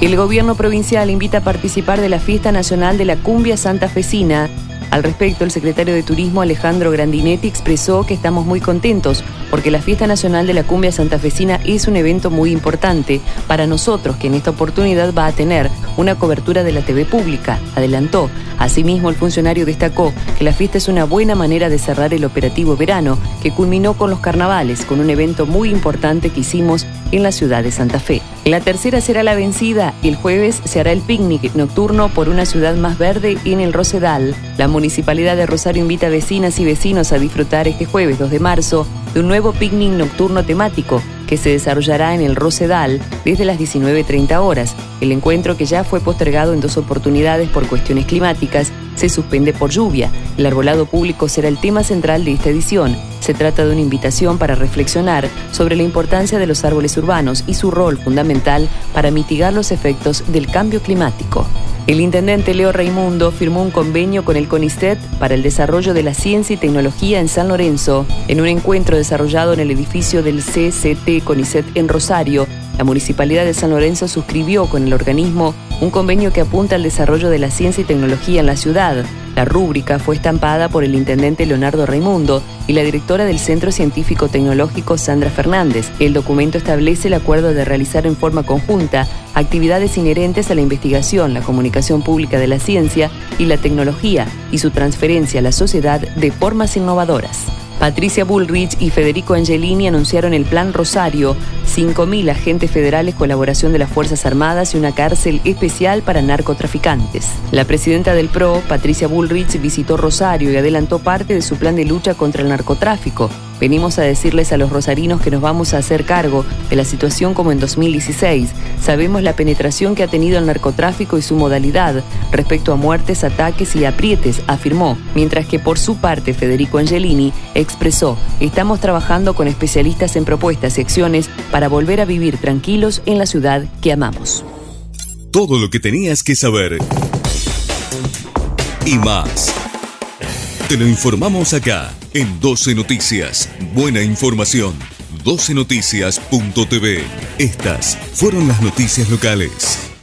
El gobierno provincial invita a participar de la Fiesta Nacional de la Cumbia Santafesina al respecto, el secretario de Turismo Alejandro Grandinetti expresó que estamos muy contentos porque la Fiesta Nacional de la Cumbia Santafesina es un evento muy importante para nosotros que en esta oportunidad va a tener una cobertura de la TV pública, adelantó. Asimismo, el funcionario destacó que la fiesta es una buena manera de cerrar el operativo verano que culminó con los carnavales, con un evento muy importante que hicimos en la ciudad de Santa Fe. La tercera será la vencida y el jueves se hará el picnic nocturno por una ciudad más verde en el Rosedal. La Municipalidad de Rosario invita a vecinas y vecinos a disfrutar este jueves 2 de marzo de un nuevo picnic nocturno temático que se desarrollará en el Rosedal desde las 19.30 horas. El encuentro, que ya fue postergado en dos oportunidades por cuestiones climáticas, se suspende por lluvia. El arbolado público será el tema central de esta edición. Se trata de una invitación para reflexionar sobre la importancia de los árboles urbanos y su rol fundamental para mitigar los efectos del cambio climático. El intendente Leo Raimundo firmó un convenio con el CONICET para el desarrollo de la ciencia y tecnología en San Lorenzo. En un encuentro desarrollado en el edificio del CCT CONICET en Rosario, la Municipalidad de San Lorenzo suscribió con el organismo un convenio que apunta al desarrollo de la ciencia y tecnología en la La rúbrica fue estampada por el intendente Leonardo Raimundo y la directora del Centro Científico Tecnológico Sandra Fernández. El documento establece el acuerdo de realizar en forma conjunta actividades inherentes a la investigación, la comunicación pública de la ciencia y la tecnología y su transferencia a la sociedad de formas innovadoras. Patricia Bullrich y Federico Angelini anunciaron el Plan Rosario, 5.000 agentes federales, colaboración de las Fuerzas Armadas y una cárcel especial para narcotraficantes. La presidenta del PRO, Patricia Bullrich, visitó Rosario y adelantó parte de su plan de lucha contra el narcotráfico. Venimos a decirles a los rosarinos que nos vamos a hacer cargo de la situación como en 2016. Sabemos la penetración que ha tenido el narcotráfico y su modalidad respecto a muertes, ataques y aprietes, afirmó, mientras que por su parte Federico Angelini expresó, estamos trabajando con especialistas en propuestas y acciones para volver a vivir tranquilos en la ciudad que amamos. Todo lo que tenías que saber y más. Te lo informamos acá en 12 Noticias. Buena información. 12noticias.tv. Estas fueron las noticias locales.